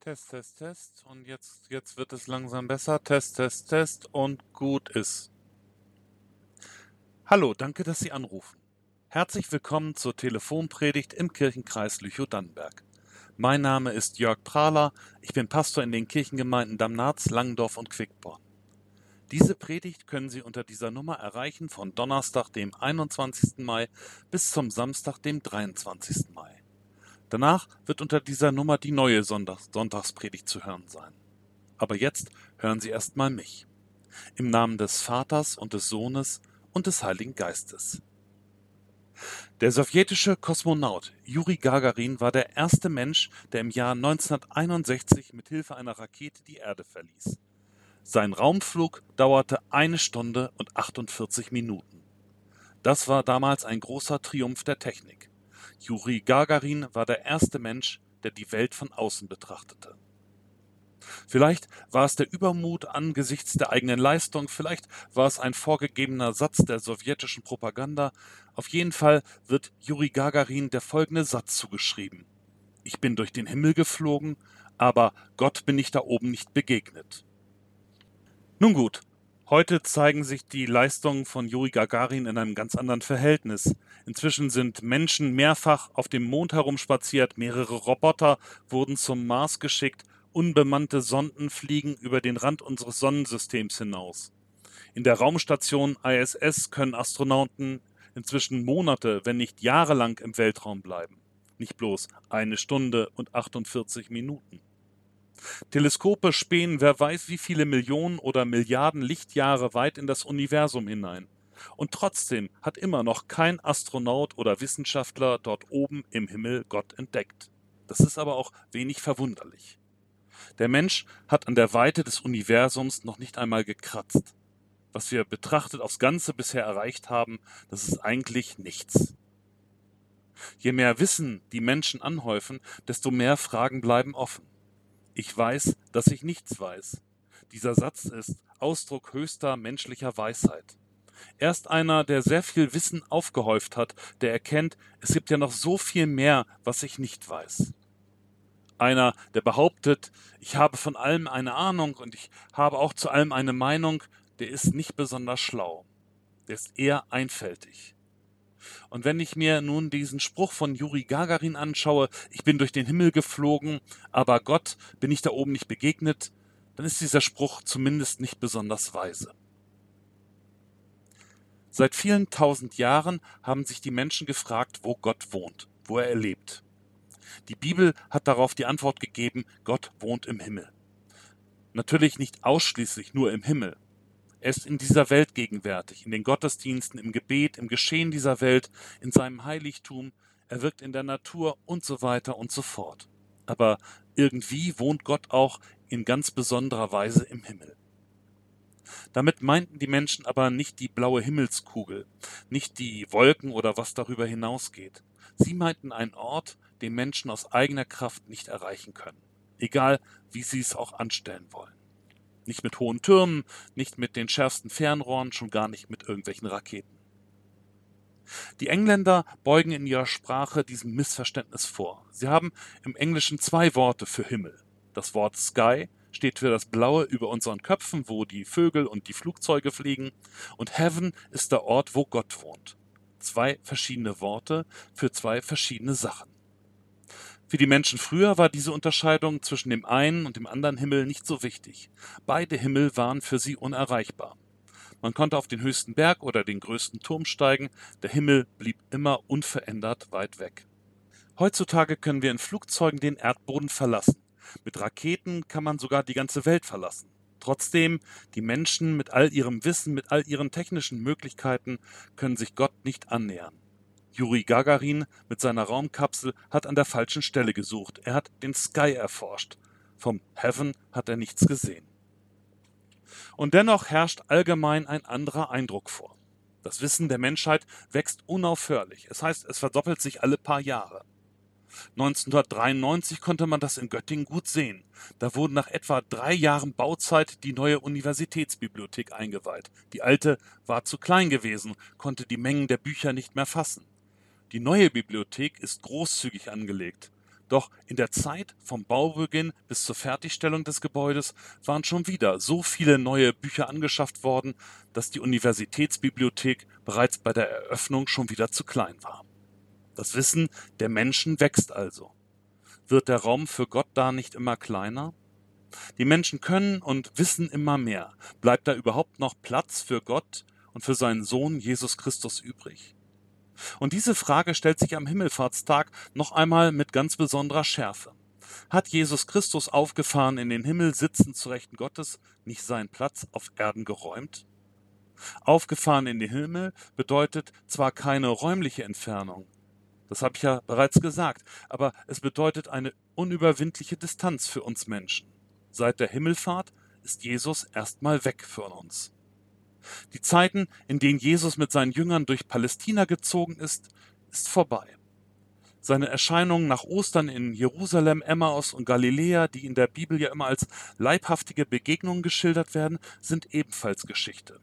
Test, Test, Test. Und jetzt, jetzt wird es langsam besser. Test, Test, Test. Und gut ist. Hallo, danke, dass Sie anrufen. Herzlich willkommen zur Telefonpredigt im Kirchenkreis Lüchow-Dannenberg. Mein Name ist Jörg Prahler. Ich bin Pastor in den Kirchengemeinden Damnatz, Langendorf und Quickborn. Diese Predigt können Sie unter dieser Nummer erreichen von Donnerstag, dem 21. Mai bis zum Samstag, dem 23. Mai. Danach wird unter dieser Nummer die neue Sonntagspredigt zu hören sein. Aber jetzt hören Sie erstmal mich. Im Namen des Vaters und des Sohnes und des Heiligen Geistes. Der sowjetische Kosmonaut Juri Gagarin war der erste Mensch, der im Jahr 1961 mit Hilfe einer Rakete die Erde verließ. Sein Raumflug dauerte eine Stunde und 48 Minuten. Das war damals ein großer Triumph der Technik. Juri Gagarin war der erste Mensch, der die Welt von außen betrachtete. Vielleicht war es der Übermut angesichts der eigenen Leistung, vielleicht war es ein vorgegebener Satz der sowjetischen Propaganda. Auf jeden Fall wird Juri Gagarin der folgende Satz zugeschrieben. Ich bin durch den Himmel geflogen, aber Gott bin ich da oben nicht begegnet. Nun gut, Heute zeigen sich die Leistungen von Juri Gagarin in einem ganz anderen Verhältnis. Inzwischen sind Menschen mehrfach auf dem Mond herumspaziert, mehrere Roboter wurden zum Mars geschickt, unbemannte Sonden fliegen über den Rand unseres Sonnensystems hinaus. In der Raumstation ISS können Astronauten inzwischen Monate, wenn nicht jahrelang im Weltraum bleiben. Nicht bloß eine Stunde und 48 Minuten. Teleskope spähen wer weiß wie viele Millionen oder Milliarden Lichtjahre weit in das Universum hinein. Und trotzdem hat immer noch kein Astronaut oder Wissenschaftler dort oben im Himmel Gott entdeckt. Das ist aber auch wenig verwunderlich. Der Mensch hat an der Weite des Universums noch nicht einmal gekratzt. Was wir betrachtet aufs Ganze bisher erreicht haben, das ist eigentlich nichts. Je mehr Wissen die Menschen anhäufen, desto mehr Fragen bleiben offen. Ich weiß, dass ich nichts weiß. Dieser Satz ist Ausdruck höchster menschlicher Weisheit. Erst einer, der sehr viel Wissen aufgehäuft hat, der erkennt, es gibt ja noch so viel mehr, was ich nicht weiß. Einer, der behauptet, ich habe von allem eine Ahnung und ich habe auch zu allem eine Meinung, der ist nicht besonders schlau. Der ist eher einfältig. Und wenn ich mir nun diesen Spruch von Juri Gagarin anschaue, ich bin durch den Himmel geflogen, aber Gott bin ich da oben nicht begegnet, dann ist dieser Spruch zumindest nicht besonders weise. Seit vielen tausend Jahren haben sich die Menschen gefragt, wo Gott wohnt, wo er lebt. Die Bibel hat darauf die Antwort gegeben, Gott wohnt im Himmel. Natürlich nicht ausschließlich nur im Himmel. Er ist in dieser Welt gegenwärtig, in den Gottesdiensten, im Gebet, im Geschehen dieser Welt, in seinem Heiligtum, er wirkt in der Natur und so weiter und so fort. Aber irgendwie wohnt Gott auch in ganz besonderer Weise im Himmel. Damit meinten die Menschen aber nicht die blaue Himmelskugel, nicht die Wolken oder was darüber hinausgeht. Sie meinten einen Ort, den Menschen aus eigener Kraft nicht erreichen können, egal wie sie es auch anstellen wollen. Nicht mit hohen Türmen, nicht mit den schärfsten Fernrohren, schon gar nicht mit irgendwelchen Raketen. Die Engländer beugen in ihrer Sprache diesem Missverständnis vor. Sie haben im Englischen zwei Worte für Himmel. Das Wort Sky steht für das Blaue über unseren Köpfen, wo die Vögel und die Flugzeuge fliegen, und Heaven ist der Ort, wo Gott wohnt. Zwei verschiedene Worte für zwei verschiedene Sachen. Für die Menschen früher war diese Unterscheidung zwischen dem einen und dem anderen Himmel nicht so wichtig. Beide Himmel waren für sie unerreichbar. Man konnte auf den höchsten Berg oder den größten Turm steigen, der Himmel blieb immer unverändert weit weg. Heutzutage können wir in Flugzeugen den Erdboden verlassen. Mit Raketen kann man sogar die ganze Welt verlassen. Trotzdem, die Menschen mit all ihrem Wissen, mit all ihren technischen Möglichkeiten können sich Gott nicht annähern. Juri Gagarin mit seiner Raumkapsel hat an der falschen Stelle gesucht. Er hat den Sky erforscht. Vom Heaven hat er nichts gesehen. Und dennoch herrscht allgemein ein anderer Eindruck vor. Das Wissen der Menschheit wächst unaufhörlich. Es heißt, es verdoppelt sich alle paar Jahre. 1993 konnte man das in Göttingen gut sehen. Da wurde nach etwa drei Jahren Bauzeit die neue Universitätsbibliothek eingeweiht. Die alte war zu klein gewesen, konnte die Mengen der Bücher nicht mehr fassen. Die neue Bibliothek ist großzügig angelegt. Doch in der Zeit vom Baubeginn bis zur Fertigstellung des Gebäudes waren schon wieder so viele neue Bücher angeschafft worden, dass die Universitätsbibliothek bereits bei der Eröffnung schon wieder zu klein war. Das Wissen der Menschen wächst also. Wird der Raum für Gott da nicht immer kleiner? Die Menschen können und wissen immer mehr. Bleibt da überhaupt noch Platz für Gott und für seinen Sohn Jesus Christus übrig? Und diese Frage stellt sich am Himmelfahrtstag noch einmal mit ganz besonderer Schärfe. Hat Jesus Christus aufgefahren in den Himmel sitzend zu Rechten Gottes nicht seinen Platz auf Erden geräumt? Aufgefahren in den Himmel bedeutet zwar keine räumliche Entfernung, das habe ich ja bereits gesagt, aber es bedeutet eine unüberwindliche Distanz für uns Menschen. Seit der Himmelfahrt ist Jesus erstmal weg von uns. Die Zeiten, in denen Jesus mit seinen Jüngern durch Palästina gezogen ist, ist vorbei. Seine Erscheinungen nach Ostern in Jerusalem, Emmaus und Galiläa, die in der Bibel ja immer als leibhaftige Begegnungen geschildert werden, sind ebenfalls Geschichte.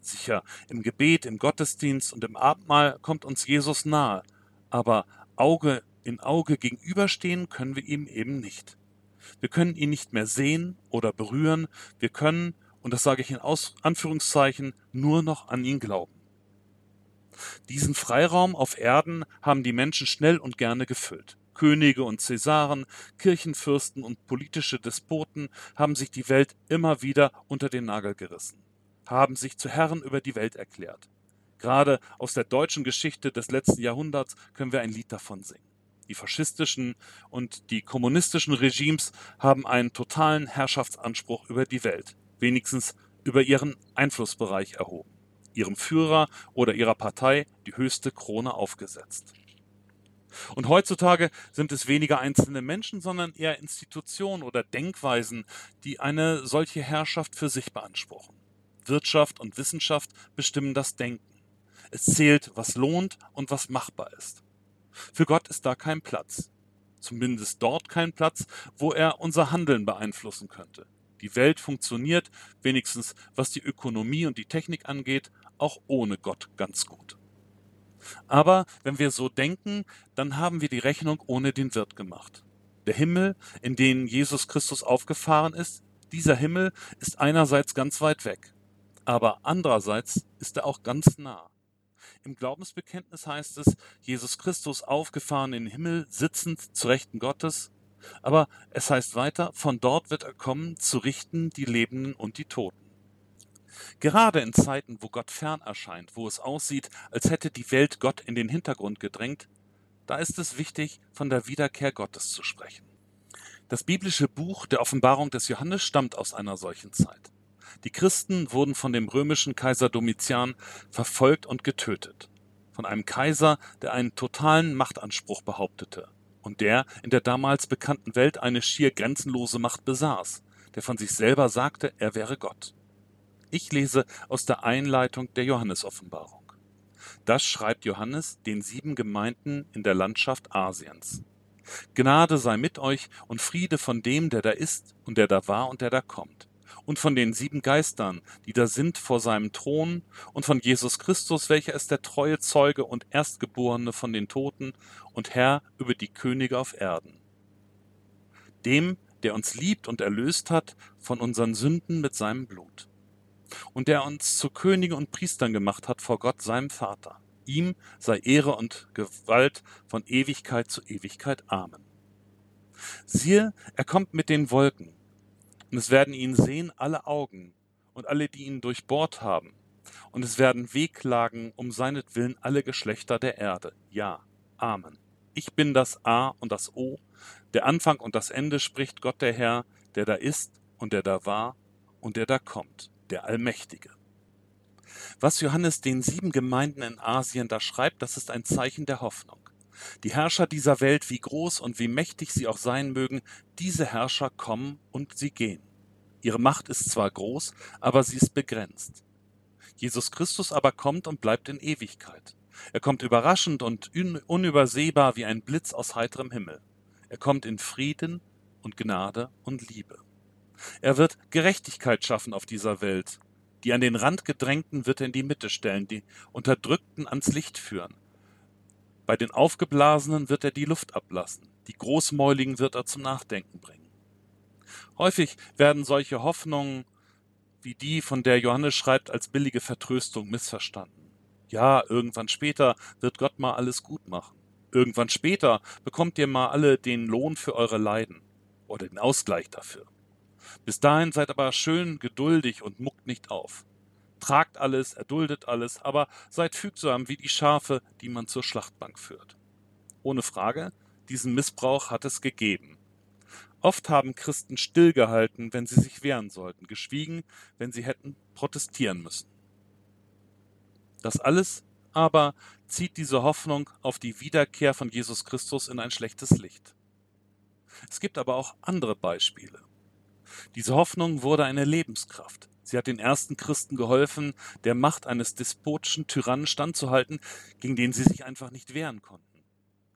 Sicher, im Gebet, im Gottesdienst und im Abendmahl kommt uns Jesus nahe, aber Auge in Auge gegenüberstehen können wir ihm eben nicht. Wir können ihn nicht mehr sehen oder berühren, wir können und das sage ich in Aus Anführungszeichen, nur noch an ihn glauben. Diesen Freiraum auf Erden haben die Menschen schnell und gerne gefüllt. Könige und Cäsaren, Kirchenfürsten und politische Despoten haben sich die Welt immer wieder unter den Nagel gerissen, haben sich zu Herren über die Welt erklärt. Gerade aus der deutschen Geschichte des letzten Jahrhunderts können wir ein Lied davon singen. Die faschistischen und die kommunistischen Regimes haben einen totalen Herrschaftsanspruch über die Welt wenigstens über ihren Einflussbereich erhoben, ihrem Führer oder ihrer Partei die höchste Krone aufgesetzt. Und heutzutage sind es weniger einzelne Menschen, sondern eher Institutionen oder Denkweisen, die eine solche Herrschaft für sich beanspruchen. Wirtschaft und Wissenschaft bestimmen das Denken. Es zählt, was lohnt und was machbar ist. Für Gott ist da kein Platz. Zumindest dort kein Platz, wo er unser Handeln beeinflussen könnte. Die Welt funktioniert, wenigstens was die Ökonomie und die Technik angeht, auch ohne Gott ganz gut. Aber wenn wir so denken, dann haben wir die Rechnung ohne den Wirt gemacht. Der Himmel, in den Jesus Christus aufgefahren ist, dieser Himmel ist einerseits ganz weit weg, aber andererseits ist er auch ganz nah. Im Glaubensbekenntnis heißt es, Jesus Christus aufgefahren in den Himmel, sitzend zu Rechten Gottes, aber es heißt weiter, von dort wird er kommen, zu richten die Lebenden und die Toten. Gerade in Zeiten, wo Gott fern erscheint, wo es aussieht, als hätte die Welt Gott in den Hintergrund gedrängt, da ist es wichtig, von der Wiederkehr Gottes zu sprechen. Das biblische Buch der Offenbarung des Johannes stammt aus einer solchen Zeit. Die Christen wurden von dem römischen Kaiser Domitian verfolgt und getötet. Von einem Kaiser, der einen totalen Machtanspruch behauptete und der in der damals bekannten Welt eine schier grenzenlose Macht besaß, der von sich selber sagte, er wäre Gott. Ich lese aus der Einleitung der Johannesoffenbarung. Das schreibt Johannes den sieben Gemeinden in der Landschaft Asiens. Gnade sei mit euch und Friede von dem, der da ist und der da war und der da kommt und von den sieben Geistern, die da sind vor seinem Thron, und von Jesus Christus, welcher ist der treue Zeuge und Erstgeborene von den Toten und Herr über die Könige auf Erden. Dem, der uns liebt und erlöst hat von unseren Sünden mit seinem Blut. Und der uns zu Königen und Priestern gemacht hat vor Gott, seinem Vater. Ihm sei Ehre und Gewalt von Ewigkeit zu Ewigkeit. Amen. Siehe, er kommt mit den Wolken, und es werden ihn sehen alle Augen und alle, die ihn durchbohrt haben. Und es werden wehklagen um seinetwillen alle Geschlechter der Erde. Ja, Amen. Ich bin das A und das O, der Anfang und das Ende, spricht Gott der Herr, der da ist und der da war und der da kommt, der Allmächtige. Was Johannes den sieben Gemeinden in Asien da schreibt, das ist ein Zeichen der Hoffnung. Die Herrscher dieser Welt, wie groß und wie mächtig sie auch sein mögen, diese Herrscher kommen und sie gehen. Ihre Macht ist zwar groß, aber sie ist begrenzt. Jesus Christus aber kommt und bleibt in Ewigkeit. Er kommt überraschend und unübersehbar wie ein Blitz aus heiterem Himmel. Er kommt in Frieden und Gnade und Liebe. Er wird Gerechtigkeit schaffen auf dieser Welt. Die an den Rand gedrängten wird er in die Mitte stellen, die Unterdrückten ans Licht führen. Bei den Aufgeblasenen wird er die Luft ablassen. Die Großmäuligen wird er zum Nachdenken bringen. Häufig werden solche Hoffnungen wie die, von der Johannes schreibt, als billige Vertröstung missverstanden. Ja, irgendwann später wird Gott mal alles gut machen. Irgendwann später bekommt ihr mal alle den Lohn für eure Leiden oder den Ausgleich dafür. Bis dahin seid aber schön geduldig und muckt nicht auf. Tragt alles, erduldet alles, aber seid fügsam wie die Schafe, die man zur Schlachtbank führt. Ohne Frage, diesen Missbrauch hat es gegeben. Oft haben Christen stillgehalten, wenn sie sich wehren sollten, geschwiegen, wenn sie hätten protestieren müssen. Das alles aber zieht diese Hoffnung auf die Wiederkehr von Jesus Christus in ein schlechtes Licht. Es gibt aber auch andere Beispiele. Diese Hoffnung wurde eine Lebenskraft. Sie hat den ersten Christen geholfen, der Macht eines despotischen Tyrannen standzuhalten, gegen den sie sich einfach nicht wehren konnten.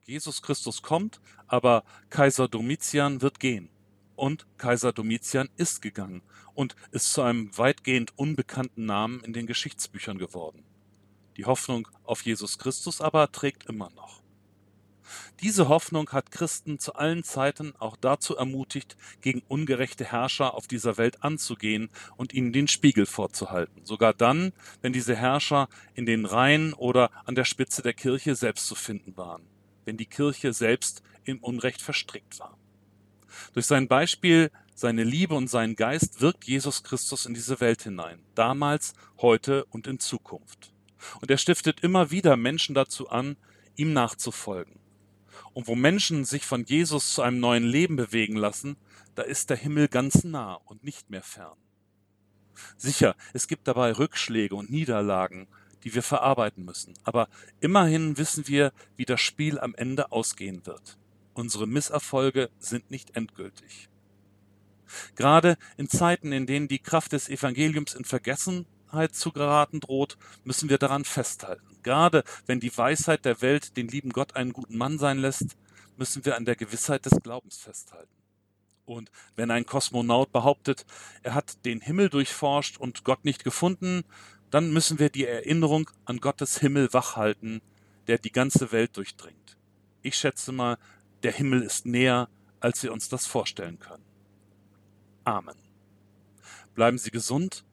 Jesus Christus kommt, aber Kaiser Domitian wird gehen. Und Kaiser Domitian ist gegangen und ist zu einem weitgehend unbekannten Namen in den Geschichtsbüchern geworden. Die Hoffnung auf Jesus Christus aber trägt immer noch. Diese Hoffnung hat Christen zu allen Zeiten auch dazu ermutigt, gegen ungerechte Herrscher auf dieser Welt anzugehen und ihnen den Spiegel vorzuhalten, sogar dann, wenn diese Herrscher in den Reihen oder an der Spitze der Kirche selbst zu finden waren wenn die Kirche selbst im Unrecht verstrickt war. Durch sein Beispiel, seine Liebe und seinen Geist wirkt Jesus Christus in diese Welt hinein, damals, heute und in Zukunft. Und er stiftet immer wieder Menschen dazu an, ihm nachzufolgen. Und wo Menschen sich von Jesus zu einem neuen Leben bewegen lassen, da ist der Himmel ganz nah und nicht mehr fern. Sicher, es gibt dabei Rückschläge und Niederlagen, die wir verarbeiten müssen. Aber immerhin wissen wir, wie das Spiel am Ende ausgehen wird. Unsere Misserfolge sind nicht endgültig. Gerade in Zeiten, in denen die Kraft des Evangeliums in Vergessenheit zu geraten droht, müssen wir daran festhalten. Gerade wenn die Weisheit der Welt den lieben Gott einen guten Mann sein lässt, müssen wir an der Gewissheit des Glaubens festhalten. Und wenn ein Kosmonaut behauptet, er hat den Himmel durchforscht und Gott nicht gefunden, dann müssen wir die Erinnerung an Gottes Himmel wachhalten, der die ganze Welt durchdringt. Ich schätze mal, der Himmel ist näher, als wir uns das vorstellen können. Amen. Bleiben Sie gesund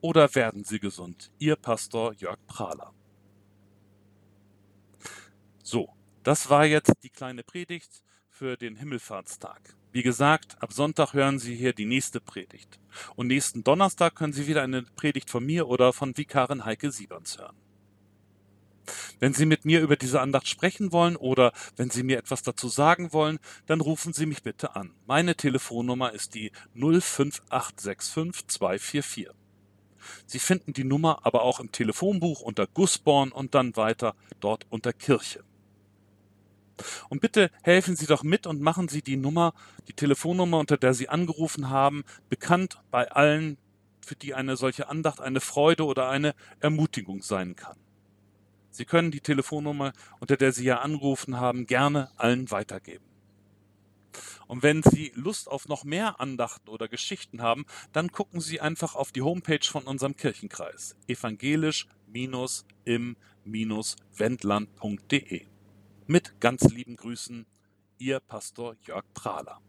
oder werden Sie gesund. Ihr Pastor Jörg Prahler. So, das war jetzt die kleine Predigt für den Himmelfahrtstag. Wie gesagt, ab Sonntag hören Sie hier die nächste Predigt. Und nächsten Donnerstag können Sie wieder eine Predigt von mir oder von Vikarin Heike Sieberns hören. Wenn Sie mit mir über diese Andacht sprechen wollen oder wenn Sie mir etwas dazu sagen wollen, dann rufen Sie mich bitte an. Meine Telefonnummer ist die 05865 244. Sie finden die Nummer aber auch im Telefonbuch unter Gussborn und dann weiter dort unter Kirche. Und bitte helfen Sie doch mit und machen Sie die Nummer, die Telefonnummer, unter der Sie angerufen haben, bekannt bei allen, für die eine solche Andacht eine Freude oder eine Ermutigung sein kann. Sie können die Telefonnummer, unter der Sie ja angerufen haben, gerne allen weitergeben. Und wenn Sie Lust auf noch mehr Andachten oder Geschichten haben, dann gucken Sie einfach auf die Homepage von unserem Kirchenkreis evangelisch-im-wendland.de. Mit ganz lieben Grüßen, Ihr Pastor Jörg Prahler.